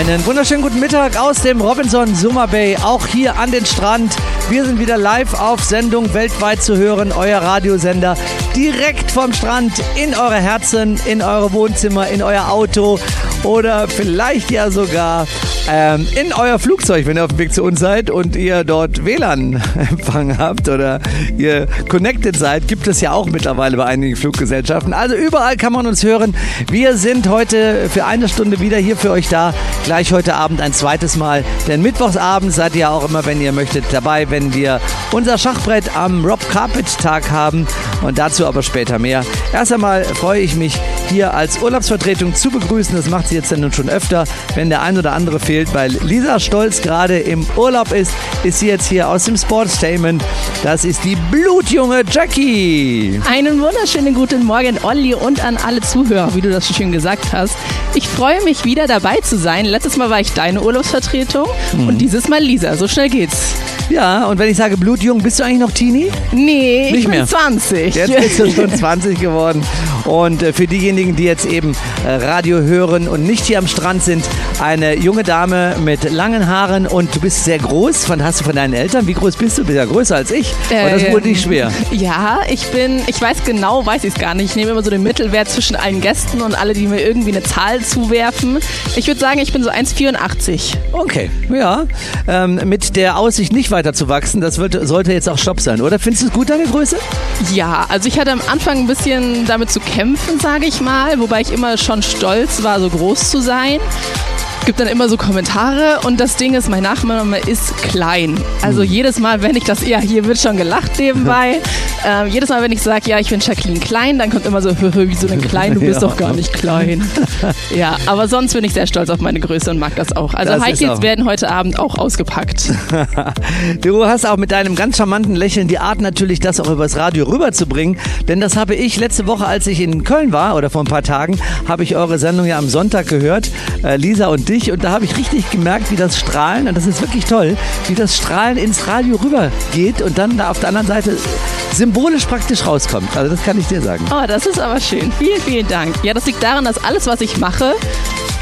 Einen wunderschönen guten Mittag aus dem Robinson Summer Bay, auch hier an den Strand. Wir sind wieder live auf Sendung, weltweit zu hören, euer Radiosender, direkt vom Strand in eure Herzen, in eure Wohnzimmer, in euer Auto oder vielleicht ja sogar ähm, in euer Flugzeug, wenn ihr auf dem Weg zu uns seid und ihr dort WLAN-Empfang habt oder ihr connected seid, gibt es ja auch mittlerweile bei einigen Fluggesellschaften. Also überall kann man uns hören. Wir sind heute für eine Stunde wieder hier für euch da. Gleich heute Abend ein zweites Mal. Denn Mittwochsabend seid ihr auch immer, wenn ihr möchtet, dabei, wenn wir unser Schachbrett am Rob Carpet Tag haben. Und dazu aber später mehr. Erst einmal freue ich mich, hier als Urlaubsvertretung zu begrüßen. Das macht jetzt dann schon öfter, wenn der ein oder andere fehlt, weil Lisa Stolz gerade im Urlaub ist, ist sie jetzt hier aus dem Sportstatement. Das ist die blutjunge Jackie. Einen wunderschönen guten Morgen, Olli, und an alle Zuhörer, wie du das so schön gesagt hast. Ich freue mich wieder dabei zu sein. Letztes Mal war ich deine Urlaubsvertretung mhm. und dieses Mal Lisa. So schnell geht's. Ja, und wenn ich sage blutjung, bist du eigentlich noch Teenie? Nee, Nicht ich bin mehr. 20. Jetzt bist du schon 20 geworden. Und äh, für diejenigen, die jetzt eben äh, Radio hören und nicht hier am Strand sind, eine junge Dame mit langen Haaren und du bist sehr groß. Von, hast du von deinen Eltern? Wie groß bist du? Bist ja größer als ich. Äh, das wurde nicht schwer. Ja, ich bin, ich weiß genau, weiß ich es gar nicht. Ich nehme immer so den Mittelwert zwischen allen Gästen und alle, die mir irgendwie eine Zahl zuwerfen. Ich würde sagen, ich bin so 1,84. Okay, ja. Ähm, mit der Aussicht nicht weiter zu wachsen, das wird, sollte jetzt auch Stopp sein, oder? Findest du es gut, deine Größe? Ja, also ich hatte am Anfang ein bisschen damit zu kämpfen, sage ich mal, wobei ich immer schon stolz war, so groß zu sein gibt dann immer so Kommentare und das Ding ist, mein Nachname ist klein. Also mhm. jedes Mal, wenn ich das, ja, hier wird schon gelacht nebenbei. ähm, jedes Mal, wenn ich sage, ja, ich bin Jacqueline Klein, dann kommt immer so, wieso denn klein? Du bist ja. doch gar nicht klein. ja, aber sonst bin ich sehr stolz auf meine Größe und mag das auch. Also das High Heels werden heute Abend auch ausgepackt. du hast auch mit deinem ganz charmanten Lächeln die Art natürlich, das auch übers Radio rüberzubringen. Denn das habe ich letzte Woche, als ich in Köln war oder vor ein paar Tagen, habe ich eure Sendung ja am Sonntag gehört. Äh, Lisa und dich und da habe ich richtig gemerkt, wie das Strahlen, und das ist wirklich toll, wie das Strahlen ins Radio rübergeht und dann da auf der anderen Seite symbolisch praktisch rauskommt. Also das kann ich dir sagen. Oh, das ist aber schön. Vielen, vielen Dank. Ja, das liegt daran, dass alles, was ich mache,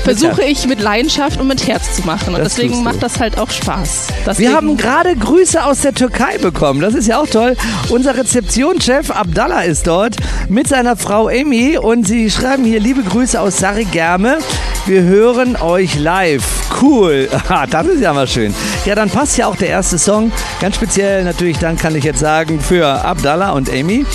versuche ich mit Leidenschaft und mit Herz zu machen. Und das deswegen macht das halt auch Spaß. Deswegen Wir haben gerade Grüße aus der Türkei bekommen. Das ist ja auch toll. Unser Rezeptionschef Abdallah ist dort mit seiner Frau Amy und sie schreiben hier liebe Grüße aus Sarigerme. Wir hören euch live. Cool. das ist ja mal schön. Ja, dann passt ja auch der erste Song. Ganz speziell natürlich, dann kann ich jetzt sagen, für Abdallah und Amy.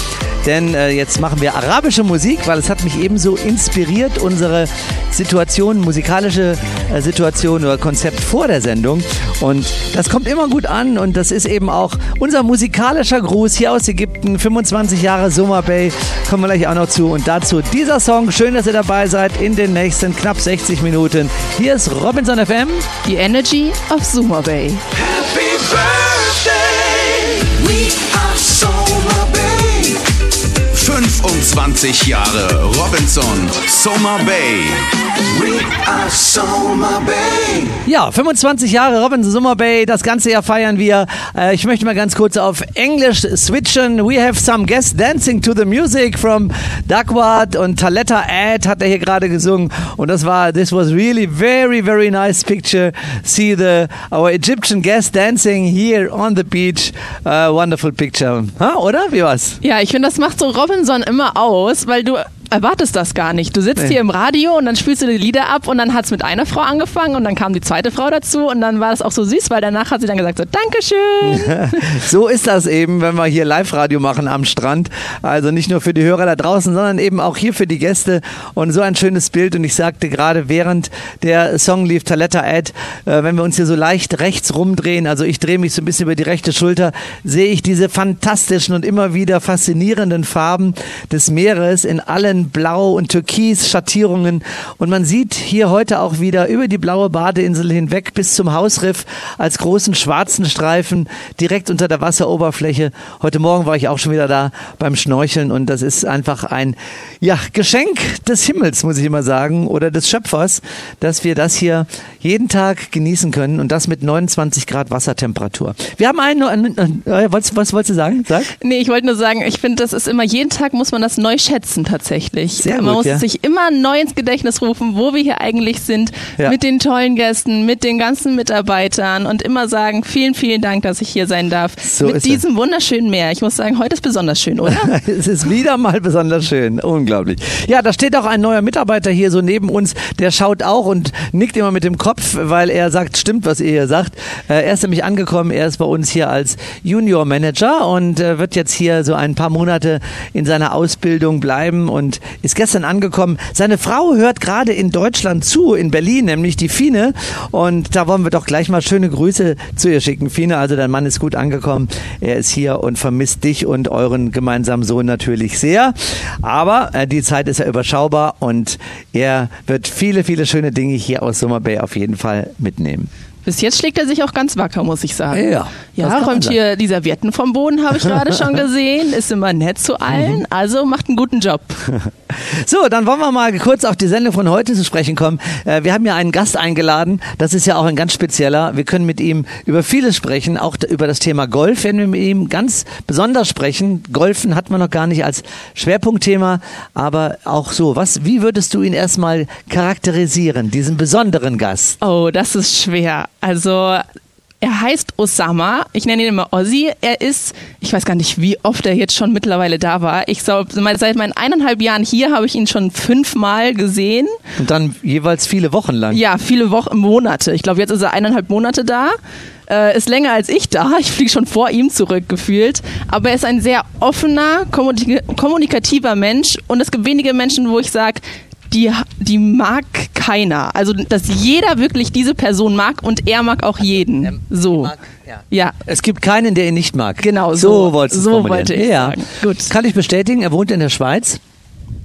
Denn äh, jetzt machen wir arabische Musik, weil es hat mich ebenso inspiriert, unsere Situation, musikalische äh, Situation oder Konzept vor der Sendung. Und das kommt immer gut an und das ist eben auch unser musikalischer Gruß hier aus Ägypten. 25 Jahre Summer Bay, kommen wir gleich auch noch zu. Und dazu dieser Song. Schön, dass ihr dabei seid in den nächsten knapp 60 Minuten. Hier ist Robinson FM. Die Energy of Summer Bay. Happy Birthday! We 25 Jahre Robinson Summer Bay. We are Summer Bay. Ja, 25 Jahre Robinson Summer Bay. Das ganze Jahr feiern wir. Äh, ich möchte mal ganz kurz auf Englisch switchen. We have some guests dancing to the music from Duckward und Taletta Ad hat er hier gerade gesungen. Und das war, this was really very, very nice picture. See the, our Egyptian guests dancing here on the beach. Uh, wonderful picture. Huh, oder? Wie war's? Ja, ich finde, das macht so Robinson immer aus, weil du erwartest das gar nicht. Du sitzt nee. hier im Radio und dann spielst du die Lieder ab und dann hat es mit einer Frau angefangen und dann kam die zweite Frau dazu und dann war das auch so süß, weil danach hat sie dann gesagt so, Dankeschön. so ist das eben, wenn wir hier Live-Radio machen am Strand. Also nicht nur für die Hörer da draußen, sondern eben auch hier für die Gäste und so ein schönes Bild und ich sagte gerade, während der Song lief, Taletta Ad, äh, wenn wir uns hier so leicht rechts rumdrehen, also ich drehe mich so ein bisschen über die rechte Schulter, sehe ich diese fantastischen und immer wieder faszinierenden Farben des Meeres in allen Blau und Türkis Schattierungen. Und man sieht hier heute auch wieder über die blaue Badeinsel hinweg bis zum Hausriff als großen schwarzen Streifen direkt unter der Wasseroberfläche. Heute Morgen war ich auch schon wieder da beim Schnorcheln und das ist einfach ein ja, Geschenk des Himmels, muss ich immer sagen, oder des Schöpfers, dass wir das hier jeden Tag genießen können und das mit 29 Grad Wassertemperatur. Wir haben einen, einen äh, was, was wolltest du sagen? Sag. Nee, ich wollte nur sagen, ich finde, das ist immer, jeden Tag muss man das neu schätzen tatsächlich. Sehr man gut, muss ja. sich immer neu ins Gedächtnis rufen, wo wir hier eigentlich sind, Ja. mit den tollen Gästen, mit den ganzen Mitarbeitern und immer sagen, vielen, vielen Dank, dass ich hier sein darf. So mit ist es. diesem wunderschönen Meer. Ich muss sagen, heute ist besonders schön, oder? Es ist wieder mal besonders schön. Unglaublich. Ja, da steht auch ein neuer Mitarbeiter hier so neben uns. Der schaut auch und nickt immer mit dem Kopf, weil er sagt, stimmt, was ihr hier sagt. Äh, Er ist nämlich angekommen. Er ist bei uns hier als Junior Manager und äh, wird jetzt hier so ein paar Monate in seiner Ausbildung bleiben und ist gestern angekommen. Seine Frau hört gerade in Deutschland zu, in Berlin, nämlich die Fine. Und da wollen wir doch gleich mal schöne Grüße zu ihr schicken. Fine, also dein Mann ist gut angekommen. Er ist hier und vermisst dich und euren gemeinsamen Sohn natürlich sehr. Aber äh, die Zeit ist ja überschaubar und er wird viele, viele schöne Dinge hier aus Summer Bay auf jeden Fall mitnehmen. Bis jetzt schlägt er sich auch ganz wacker, muss ich sagen. Ja, Ja, räumt hier die Servietten vom Boden, habe ich gerade schon gesehen. Ist immer nett zu Mhm. allen, also macht einen guten Job. So, dann wollen wir mal kurz auf die Sendung von heute zu sprechen kommen. Äh, Wir haben ja einen Gast eingeladen. Das ist ja auch ein ganz spezieller. Wir können mit ihm über vieles sprechen. Auch über das Thema Golf werden wir mit ihm ganz besonders sprechen. Golfen hat man noch gar nicht als Schwerpunktthema. Aber auch so. Was, wie würdest du ihn erstmal charakterisieren, diesen besonderen Gast? Oh, das ist schwer. Also, er heißt Osama. Ich nenne ihn immer Ozzy. Er ist, ich weiß gar nicht, wie oft er jetzt schon mittlerweile da war. Ich glaube, seit meinen eineinhalb Jahren hier habe ich ihn schon fünfmal gesehen. Und dann jeweils viele Wochen lang. Ja, viele Wochen, Monate. Ich glaube, jetzt ist er eineinhalb Monate da. Äh, ist länger als ich da. Ich fliege schon vor ihm zurück gefühlt. Aber er ist ein sehr offener, kommunik kommunikativer Mensch. Und es gibt wenige Menschen, wo ich sage, die, die mag keiner. Also, dass jeder wirklich diese Person mag und er mag auch jeden. so. Ja. Es gibt keinen, der ihn nicht mag. Genau, so, so- wolltest du so formulieren. wollte ich ja. sagen. Gut. Kann ich bestätigen, er wohnt in der Schweiz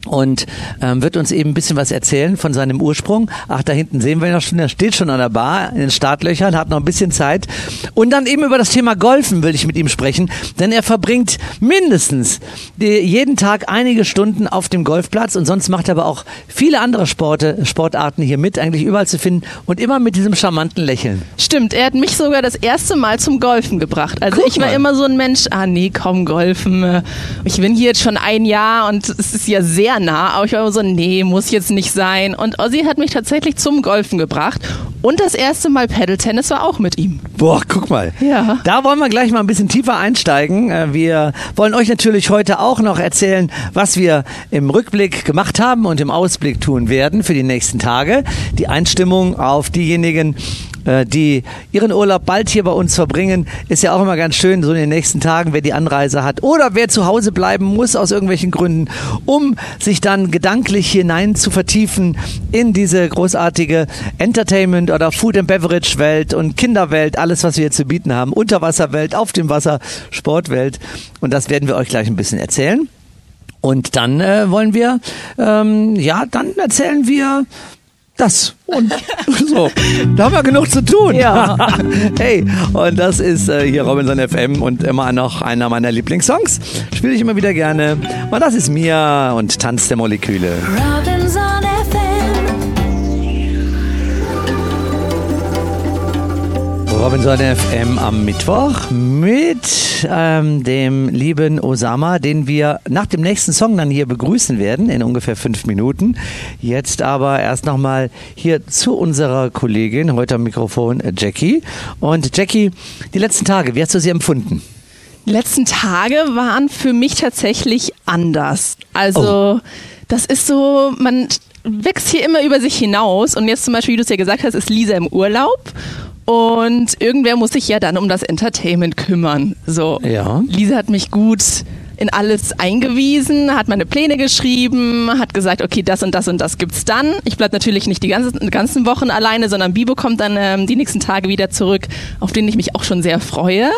und ähm, wird uns eben ein bisschen was erzählen von seinem Ursprung. Ach, da hinten sehen wir ihn noch schon, er steht schon an der Bar in den Startlöchern, hat noch ein bisschen Zeit. Und dann eben über das Thema Golfen will ich mit ihm sprechen, denn er verbringt mindestens die, jeden Tag einige Stunden auf dem Golfplatz und sonst macht er aber auch viele andere Sporte, Sportarten hier mit, eigentlich überall zu finden und immer mit diesem charmanten Lächeln. Stimmt, er hat mich sogar das erste Mal zum Golfen gebracht. Also Guck ich war mal. immer so ein Mensch, ah nee, komm, Golfen. äh, Ich bin hier jetzt schon ein Jahr und es ist ja sehr nah, aber ich war immer so, nee, muss jetzt nicht sein. Und Ozzy hat mich tatsächlich zum Golfen gebracht. Und das erste Mal Paddle-Tennis war auch mit ihm. Boah, guck mal. Ja. Da wollen wir gleich mal ein bisschen tiefer einsteigen. Äh, Wir wollen euch natürlich heute auch noch erzählen, was wir im Rückblick gemacht haben und im Ausblick tun werden für die nächsten Tage. Die Einstimmung auf diejenigen, die ihren Urlaub bald hier bei uns verbringen, ist ja auch immer ganz schön, so in den nächsten Tagen, wer die Anreise hat oder wer zu Hause bleiben muss aus irgendwelchen Gründen, um sich dann gedanklich hinein zu vertiefen in diese großartige Entertainment- oder Food and Beverage Welt und Kinderwelt, alles, was wir hier zu bieten haben, Unterwasserwelt, auf dem Wasser, Sportwelt. Und das werden wir euch gleich ein bisschen erzählen. Und dann äh, wollen wir, ähm, ja, dann erzählen wir das. Und so, da haben wir genug zu tun. Ja. hey, und das ist äh, hier Robinson FM und immer noch einer meiner Lieblingssongs. Spiele ich immer wieder gerne. Und das ist Mia und Tanz der Moleküle. Robinson Robinson FM am Mittwoch mit ähm, dem lieben Osama, den wir nach dem nächsten Song dann hier begrüßen werden in ungefähr fünf Minuten. Jetzt aber erst nochmal hier zu unserer Kollegin, heute am Mikrofon äh, Jackie. Und Jackie, die letzten Tage, wie hast du sie empfunden? Die letzten Tage waren für mich tatsächlich anders. Also, Oh. das ist so, man wächst hier immer über sich hinaus. Und jetzt zum Beispiel, wie du es ja gesagt hast, ist Lisa im Urlaub. Und irgendwer muss sich ja dann um das Entertainment kümmern. So. Ja. Lisa hat mich gut in alles eingewiesen, hat meine Pläne geschrieben, hat gesagt, okay, das und das und das gibt's dann. Ich bleib natürlich nicht die ganzen, ganzen Wochen alleine, sondern Bibo kommt dann ähm, die nächsten Tage wieder zurück, auf den ich mich auch schon sehr freue.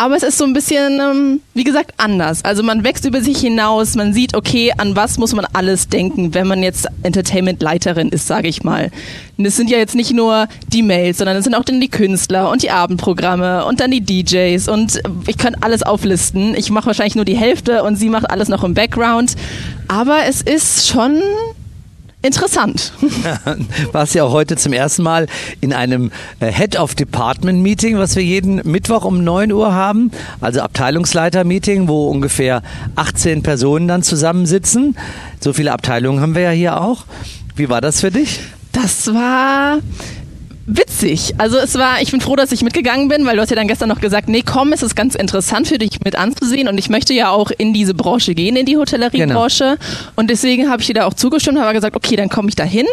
Aber es ist so ein bisschen, ähm, wie gesagt, anders. Also man wächst über sich hinaus, man sieht, okay, an was muss man alles denken, wenn man jetzt Entertainment-Leiterin ist, sage ich mal. Und es sind ja jetzt nicht nur die Mails, sondern es sind auch dann die Künstler und die Abendprogramme und dann die DJs und ich könnte alles auflisten. Ich mache wahrscheinlich nur die Hälfte und sie macht alles noch im Background. Aber es ist schon interessant. Warst ja auch heute zum ersten Mal in einem äh, Head of Department Meeting, was wir jeden Mittwoch um 9 Uhr haben, also Abteilungsleiter Meeting, wo ungefähr 18 Personen dann zusammensitzen. So viele Abteilungen haben wir ja hier auch. Wie war das für dich? Das war witzig. Also es war, ich bin froh, dass ich mitgegangen bin, weil du hast ja dann gestern noch gesagt, nee, komm, es ist ganz interessant für dich mit anzusehen und ich möchte ja auch in diese Branche gehen, in die Hotelleriebranche genau. und deswegen habe ich dir da auch zugestimmt, habe gesagt, okay, dann komme ich da hin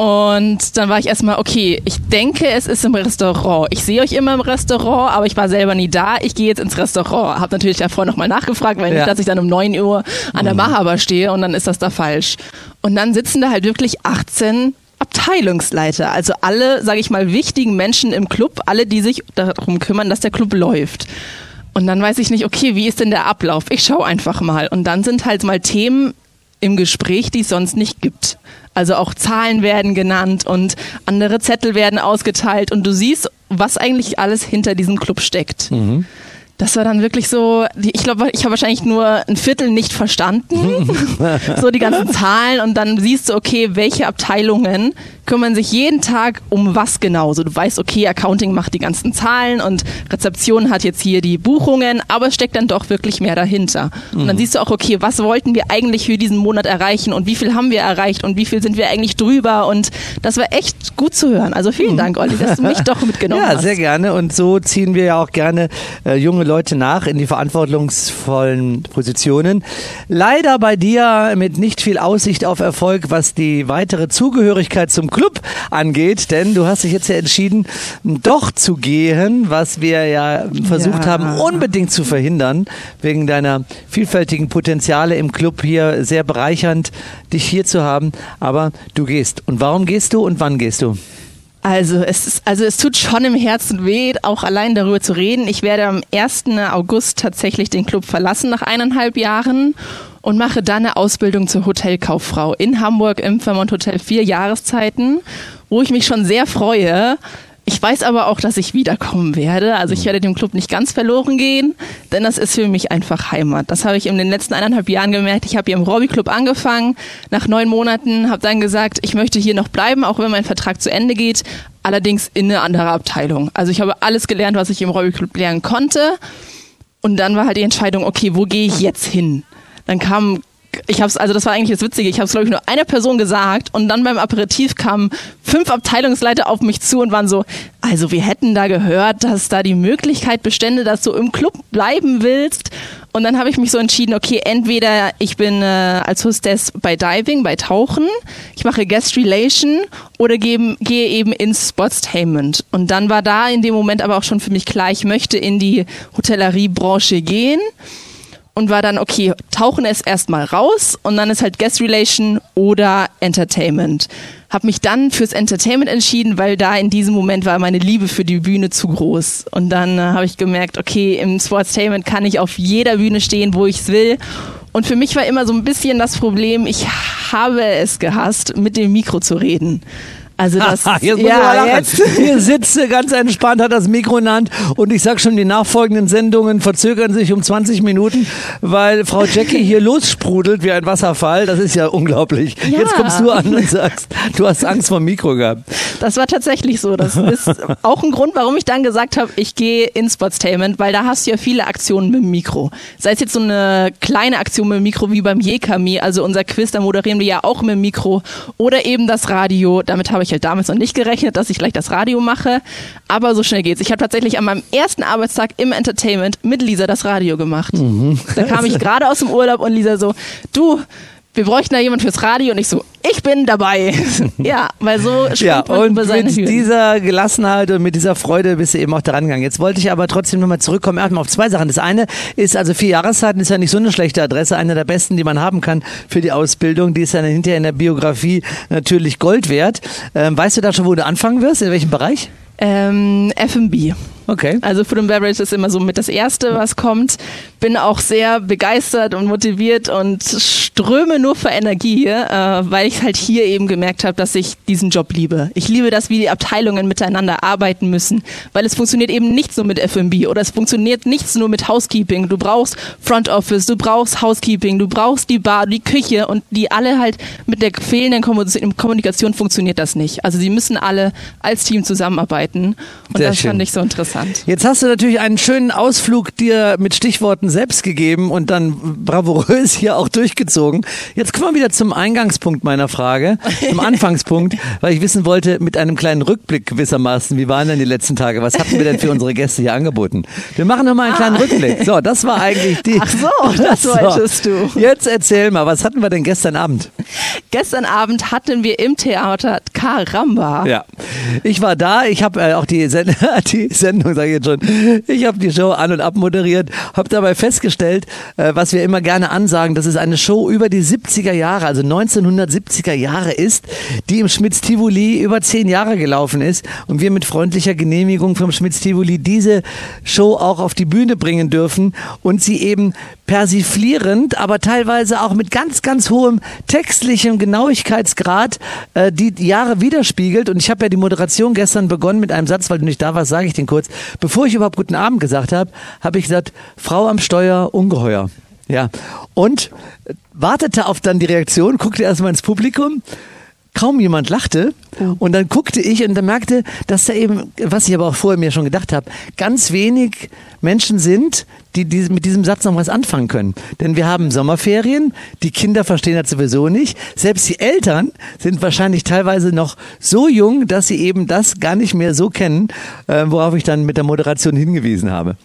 und dann war ich erstmal, okay, ich denke, es ist im Restaurant. Ich sehe euch immer im Restaurant, aber ich war selber nie da. Ich gehe jetzt ins Restaurant. Habe natürlich davor nochmal nachgefragt, weil ja. nicht, dass ich dann um 9 Uhr an der mhm. Mahaba stehe und dann ist das da falsch. Und dann sitzen da halt wirklich 18 Abteilungsleiter, also alle, sage ich mal, wichtigen Menschen im Club, alle, die sich darum kümmern, dass der Club läuft. Und dann weiß ich nicht, okay, wie ist denn der Ablauf? Ich schaue einfach mal. Und dann sind halt mal Themen im Gespräch, die es sonst nicht gibt. Also auch Zahlen werden genannt und andere Zettel werden ausgeteilt und du siehst, was eigentlich alles hinter diesem Club steckt. Mhm das war dann wirklich so, ich glaube, ich habe wahrscheinlich nur ein Viertel nicht verstanden, so die ganzen Zahlen und dann siehst du, okay, welche Abteilungen kümmern sich jeden Tag um was genau. So, du weißt, okay, Accounting macht die ganzen Zahlen und Rezeption hat jetzt hier die Buchungen, aber es steckt dann doch wirklich mehr dahinter. Und dann mhm. siehst du auch, okay, was wollten wir eigentlich für diesen Monat erreichen und wie viel haben wir erreicht und wie viel sind wir eigentlich drüber und das war echt gut zu hören. Also vielen mhm. Dank, Olli, dass du mich doch mitgenommen ja, hast. Ja, sehr gerne und so ziehen wir ja auch gerne äh, junge Leute nach in die verantwortungsvollen Positionen. Leider bei dir mit nicht viel Aussicht auf Erfolg, was die weitere Zugehörigkeit zum Club angeht, denn du hast dich jetzt ja entschieden, doch zu gehen, was wir ja versucht ja. haben, unbedingt zu verhindern, wegen deiner vielfältigen Potenziale im Club hier sehr bereichernd, dich hier zu haben. Aber du gehst. Und warum gehst du und wann gehst du? Also es, ist, also es tut schon im Herzen weh, auch allein darüber zu reden. Ich werde am 1. August tatsächlich den Club verlassen nach eineinhalb Jahren und mache dann eine Ausbildung zur Hotelkauffrau in Hamburg im Vermont Hotel vier Jahreszeiten, wo ich mich schon sehr freue. Ich weiß aber auch, dass ich wiederkommen werde. Also ich werde dem Club nicht ganz verloren gehen, denn das ist für mich einfach Heimat. Das habe ich in den letzten eineinhalb Jahren gemerkt. Ich habe hier im Robby Club angefangen, nach neun Monaten, habe dann gesagt, ich möchte hier noch bleiben, auch wenn mein Vertrag zu Ende geht, allerdings in eine andere Abteilung. Also ich habe alles gelernt, was ich im Robby Club lernen konnte. Und dann war halt die Entscheidung, okay, wo gehe ich jetzt hin? Dann kam ich hab's, also das war eigentlich das Witzige, ich habe es glaube ich nur einer Person gesagt und dann beim Aperitif kamen fünf Abteilungsleiter auf mich zu und waren so, also wir hätten da gehört, dass da die Möglichkeit bestände, dass du im Club bleiben willst. Und dann habe ich mich so entschieden, okay, entweder ich bin äh, als Hostess bei Diving, bei Tauchen, ich mache Guest Relation oder gehe, gehe eben ins Sportstainment. Und dann war da in dem Moment aber auch schon für mich klar, ich möchte in die Hotelleriebranche gehen und war dann, okay, tauchen es erstmal raus und dann ist halt Guest Relation oder Entertainment. Hab mich dann fürs Entertainment entschieden, weil da in diesem Moment war meine Liebe für die Bühne zu groß. Und dann äh, habe ich gemerkt, okay, im Sportstainment kann ich auf jeder Bühne stehen, wo ich es will. Und für mich war immer so ein bisschen das Problem, ich habe es gehasst, mit dem Mikro zu reden. Also das, jetzt ja, jetzt. Hier sitzt ganz entspannt, hat das Mikro in der Hand und ich sag schon, die nachfolgenden Sendungen verzögern sich um 20 Minuten, weil Frau Jackie hier lossprudelt wie ein Wasserfall. Das ist ja unglaublich. Ja. Jetzt kommst du an und sagst, du hast Angst vor dem Mikro gehabt. Das war tatsächlich so. Das ist auch ein Grund, warum ich dann gesagt habe, ich gehe ins Sportstainment, weil da hast du ja viele Aktionen mit dem Mikro. Sei es jetzt so eine kleine Aktion mit dem Mikro wie beim Jekami, also unser Quiz, da moderieren wir ja auch mit dem Mikro oder eben das Radio. Damit habe ich ich halt damals noch nicht gerechnet, dass ich gleich das Radio mache. Aber so schnell geht's. Ich habe tatsächlich an meinem ersten Arbeitstag im Entertainment mit Lisa das Radio gemacht. Mhm. Da kam ich gerade aus dem Urlaub und Lisa so, du, wir bräuchten da jemand fürs Radio und ich so, ich bin dabei. ja, weil so springt ja, man und über seine mit Hürden. dieser Gelassenheit und mit dieser Freude bist du eben auch daran gegangen. Jetzt wollte ich aber trotzdem nochmal zurückkommen, erstmal auf zwei Sachen. Das eine ist, also vier Jahreszeiten ist ja nicht so eine schlechte Adresse, eine der besten, die man haben kann für die Ausbildung. Die ist dann hinterher in der Biografie natürlich Gold wert. Ähm, weißt du da schon, wo du anfangen wirst? In welchem Bereich? Ähm, F&B. Okay. Also Food and Beverage ist immer so mit das Erste, was kommt. Bin auch sehr begeistert und motiviert und ströme nur für Energie, äh, weil ich halt hier eben gemerkt habe, dass ich diesen Job liebe. Ich liebe das, wie die Abteilungen miteinander arbeiten müssen, weil es funktioniert eben nicht so mit F&B oder es funktioniert nichts nur mit Housekeeping. Du brauchst Front Office, du brauchst Housekeeping, du brauchst die Bar, die Küche und die alle halt mit der fehlenden Kommunikation funktioniert das nicht. Also sie müssen alle als Team zusammenarbeiten und Sehr das schön. fand ich so interessant. Jetzt hast du natürlich einen schönen Ausflug dir mit Stichworten selbst gegeben und dann bravourös hier auch durchgezogen. Jetzt kommen wir wieder zum Eingangspunkt meiner Frage, zum Anfangspunkt, weil ich wissen wollte, mit einem kleinen Rückblick gewissermaßen, wie waren denn die letzten Tage? Was hatten wir denn für unsere Gäste hier angeboten? Wir machen nochmal einen kleinen Rückblick. So, das war eigentlich die. Ach so, das wolltest du. Jetzt erzähl mal, was hatten wir denn gestern Abend? Gestern Abend hatten wir im Theater Karamba. Ja, ich war da. Ich habe äh, auch die, Send die Sendung, sage ich jetzt schon, ich habe die Show an und ab moderiert, habe dabei festgestellt, äh, was wir immer gerne ansagen, dass es eine Show über die 70er Jahre, also 1970er Jahre ist, die im Schmitz Tivoli über zehn Jahre gelaufen ist und wir mit freundlicher Genehmigung vom Schmitz Tivoli diese Show auch auf die Bühne bringen dürfen und sie eben persiflierend, aber teilweise auch mit ganz, ganz hohem textlichem Genauigkeitsgrad äh, die Jahre widerspiegelt. Und ich habe ja die Moderation gestern begonnen mit einem Satz, weil du nicht da warst, sage ich den kurz. Bevor ich überhaupt guten Abend gesagt habe, habe ich gesagt, Frau am Steuer, ungeheuer. Ja. Und wartete auf dann die Reaktion, guckte erstmal ins Publikum. Kaum jemand lachte und dann guckte ich und dann merkte, dass da eben, was ich aber auch vorher mir schon gedacht habe, ganz wenig Menschen sind, die, die mit diesem Satz noch was anfangen können. Denn wir haben Sommerferien, die Kinder verstehen das sowieso nicht. Selbst die Eltern sind wahrscheinlich teilweise noch so jung, dass sie eben das gar nicht mehr so kennen, äh, worauf ich dann mit der Moderation hingewiesen habe.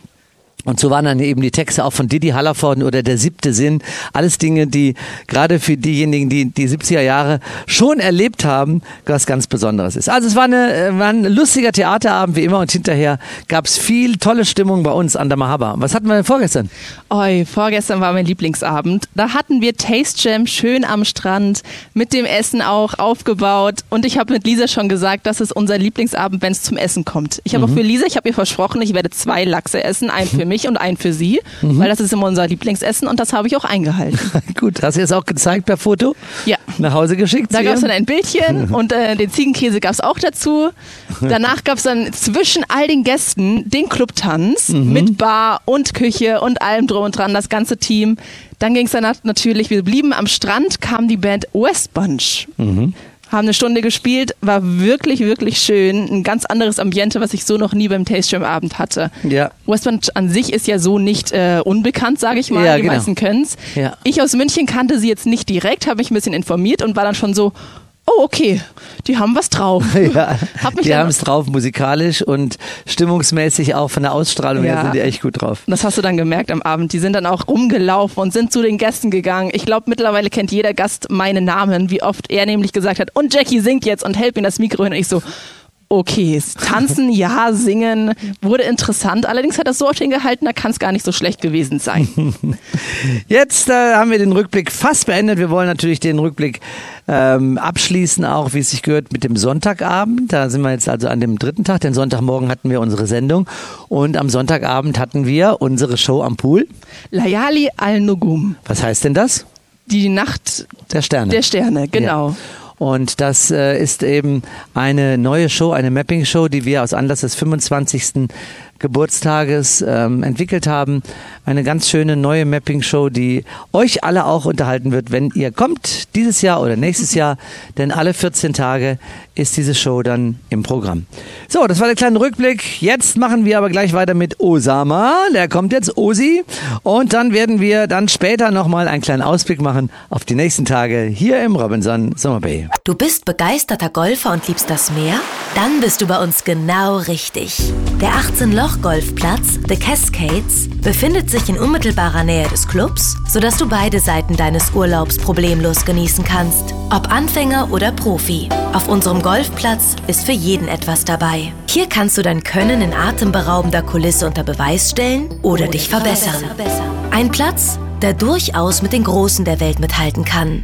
Und so waren dann eben die Texte auch von Didi Hallervorden oder Der siebte Sinn. Alles Dinge, die gerade für diejenigen, die die 70er Jahre schon erlebt haben, was ganz Besonderes ist. Also es war, eine, äh, war ein lustiger Theaterabend wie immer und hinterher gab es viel tolle Stimmung bei uns an der Mahaba. Was hatten wir denn vorgestern? Oi, vorgestern war mein Lieblingsabend. Da hatten wir Taste Jam schön am Strand, mit dem Essen auch aufgebaut. Und ich habe mit Lisa schon gesagt, das ist unser Lieblingsabend, wenn es zum Essen kommt. Ich habe auch für Lisa, ich habe ihr versprochen, ich werde zwei Lachse essen, einen für mich und einen für sie, weil das ist immer unser Lieblingsessen und das habe ich auch eingehalten. Gut, hast du jetzt auch gezeigt per Foto? Ja. Nach Hause geschickt? Da gab es dann ein Bildchen und äh, den Ziegenkäse gab es auch dazu. Danach gab es dann zwischen all den Gästen den Clubtanz mit Bar und Küche und allem drum und dran, das ganze Team. Dann ging es danach natürlich, wir blieben am Strand, kam die Band West Bunch. Haben eine Stunde gespielt, war wirklich, wirklich schön. Ein ganz anderes Ambiente, was ich so noch nie beim Taste Jam Abend hatte. Ja. West Bunch an sich ist ja so nicht äh, unbekannt, sage ich mal. Ja, die genau. meisten können's. Ja. Ich aus München kannte sie jetzt nicht direkt, habe mich ein bisschen informiert und war dann schon so, oh okay, die haben was drauf. Ja, Hab mich die haben es drauf, musikalisch und stimmungsmäßig auch von der Ausstrahlung her Ja. sind die echt gut drauf. Das hast du dann gemerkt am Abend. Die sind dann auch rumgelaufen und sind zu den Gästen gegangen. Ich glaube, mittlerweile kennt jeder Gast meinen Namen, wie oft er nämlich gesagt hat, und Jackie singt jetzt und hält mir das Mikro hin. Und ich so, okay, tanzen, ja, singen, wurde interessant. Allerdings hat er so hingehalten, da kann es gar nicht so schlecht gewesen sein. Jetzt äh, haben wir den Rückblick fast beendet. Wir wollen natürlich den Rückblick ähm, abschließen, auch wie es sich gehört, mit dem Sonntagabend. Da sind wir jetzt also an dem dritten Tag, denn Sonntagmorgen hatten wir unsere Sendung und am Sonntagabend hatten wir unsere Show am Pool. Layali al-Nugum, Was heißt denn das? die Nacht Der Sterne. der Sterne, genau. Ja. Und das äh, ist eben eine neue Show, eine Mapping-Show, die wir aus Anlass des 25. Geburtstages ähm, entwickelt haben. Eine ganz schöne neue Mapping-Show, die euch alle auch unterhalten wird, wenn ihr kommt, dieses Jahr oder nächstes Jahr. Denn alle 14 Tage ist diese Show dann im Programm. So, das war der kleine Rückblick. Jetzt machen wir aber gleich weiter mit Osama. Der kommt jetzt, Osi. Und dann werden wir dann später nochmal einen kleinen Ausblick machen auf die nächsten Tage hier im Robinson Summer Bay. Du bist begeisterter Golfer und liebst das Meer? Dann bist du bei uns genau richtig. Der 18-Loch-Golfplatz The Cascades befindet sich in unmittelbarer Nähe des Clubs, sodass du beide Seiten deines Urlaubs problemlos genießen kannst. Ob Anfänger oder Profi. Auf unserem Golfplatz ist für jeden etwas dabei. Hier kannst du dein Können in atemberaubender Kulisse unter Beweis stellen oder dich verbessern. Ein Platz, der durchaus mit den Großen der Welt mithalten kann.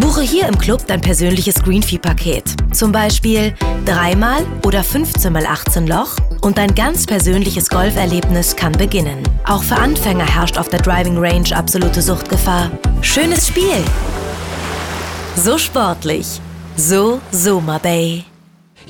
Buche hier im Club dein persönliches Greenfee-Paket. Zum Beispiel 3 oder 15 x 18 Loch und dein ganz persönliches Golferlebnis kann beginnen. Auch für Anfänger herrscht auf der Driving Range absolute Suchtgefahr. Schönes Spiel. So sportlich. So Soma Bay.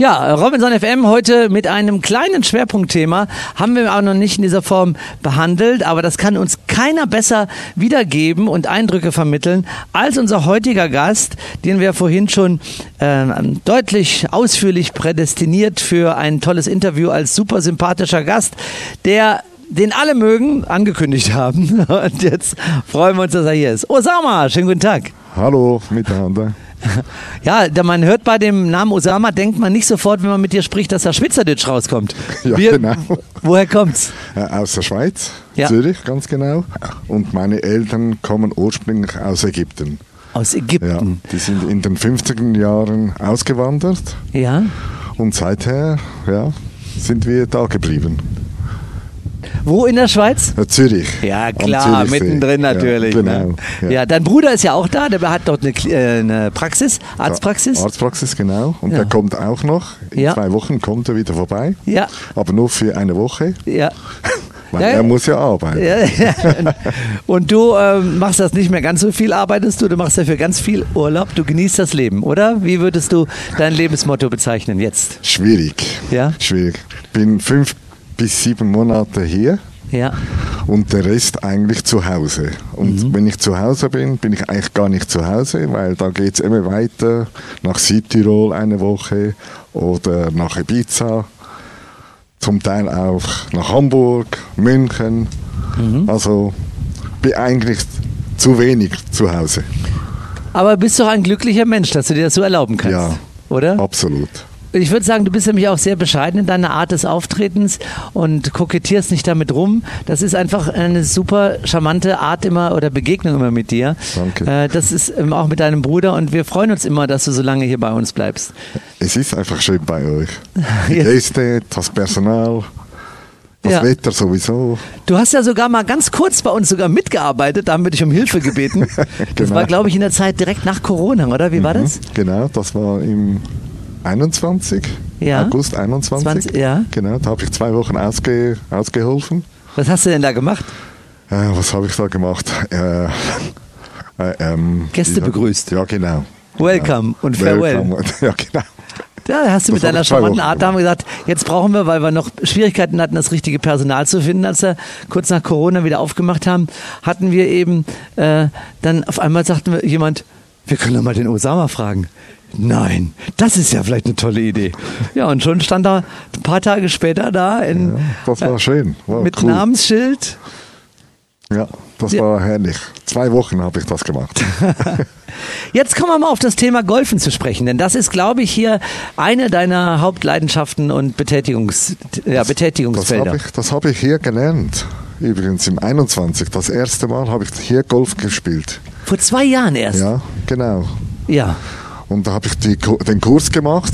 Ja, Robinson FM heute mit einem kleinen Schwerpunktthema. Haben wir auch noch nicht in dieser Form behandelt, aber das kann uns keiner besser wiedergeben und Eindrücke vermitteln als unser heutiger Gast, den wir vorhin schon äh, deutlich ausführlich prädestiniert für ein tolles Interview als super sympathischer Gast, der den alle mögen, angekündigt haben. Und jetzt freuen wir uns, dass er hier ist. Osama, schönen guten Tag. Hallo miteinander. Ja, da man hört bei dem Namen Osama, denkt man nicht sofort, wenn man mit dir spricht, dass da Schweizerdeutsch rauskommt. Ja, Wir- genau. Woher kommt's? Äh, Aus der Schweiz, Ja. Zürich ganz genau. Und meine Eltern kommen ursprünglich aus Ägypten. Aus Ja, Ägypten. die sind in den 50er Jahren ausgewandert Ja. und seither ja, sind wir da geblieben. Wo in der Schweiz? Zürich. Ja, klar, mittendrin natürlich. Ja, genau. Ne? Ja. dein Bruder ist ja auch da, der hat dort eine, äh, eine Praxis, Arztpraxis. Arztpraxis, genau. Und Ja. der kommt auch noch. In Ja. zwei Wochen kommt er wieder vorbei. Ja. Aber nur für eine Woche, Ja. weil Ja, er ja. muss ja arbeiten. Ja, ja. Und du ähm, machst das nicht mehr ganz so viel, arbeitest du, du machst dafür ganz viel Urlaub, du genießt das Leben, oder? Wie würdest du dein Lebensmotto bezeichnen jetzt? Schwierig. Ja? Schwierig. Bin fünf bis sieben Monate hier. Ja. und der Rest eigentlich zu Hause. Und Mhm. wenn ich zu Hause bin, bin ich eigentlich gar nicht zu Hause, weil da geht es immer weiter nach Südtirol eine Woche oder nach Ibiza, zum Teil auch nach Hamburg, München. Mhm. Also bin eigentlich zu wenig zu Hause. Aber bist doch ein glücklicher Mensch, dass du dir das so erlauben kannst. Ja. Oder? Absolut. Ich würde sagen, du bist nämlich auch sehr bescheiden in deiner Art des Auftretens und kokettierst nicht damit rum. Das ist einfach eine super charmante Art immer oder Begegnung immer mit dir. Danke. Äh, das ist ähm, auch mit deinem Bruder und wir freuen uns immer, dass du so lange hier bei uns bleibst. Es ist einfach schön bei euch. Die. Gäste, das Personal, das Ja. Wetter sowieso. Du hast ja sogar mal ganz kurz bei uns sogar mitgearbeitet, da haben wir dich um Hilfe gebeten. Das Genau. war, glaube ich, in der Zeit direkt nach Corona, oder? Wie war das? Genau, das war im 21, Ja. August 21. 20, ja. Genau, da habe ich zwei Wochen ausge, ausgeholfen. Was hast du denn da gemacht? Äh, was habe ich da gemacht? Äh, äh, ähm, Gäste begrüßt. Ja, genau. Welcome und farewell. Welcome. Ja, genau. Ja, da hast du Das mit deiner charmanten Art, da haben wir gesagt, jetzt brauchen wir, weil wir noch Schwierigkeiten hatten, das richtige Personal zu finden, als wir kurz nach Corona wieder aufgemacht haben, hatten wir eben, äh, dann auf einmal sagten wir jemand, wir können doch mal den Osama fragen. Nein, das ist ja vielleicht eine tolle Idee. Ja, und schon stand er ein paar Tage später da in, Das war schön. War mit cool. Namensschild. Ja, das Ja. war herrlich. Zwei Wochen habe ich das gemacht. Jetzt kommen wir mal auf das Thema Golfen zu sprechen, denn das ist, glaube ich, hier eine deiner Hauptleidenschaften und Betätigungs, ja, Das Betätigungsfelder. habe ich, das habe ich hier gelernt. Übrigens im 21. Das erste Mal habe ich hier Golf gespielt. Vor zwei Jahren erst. Ja, genau. ja. Und da habe ich die, den Kurs gemacht,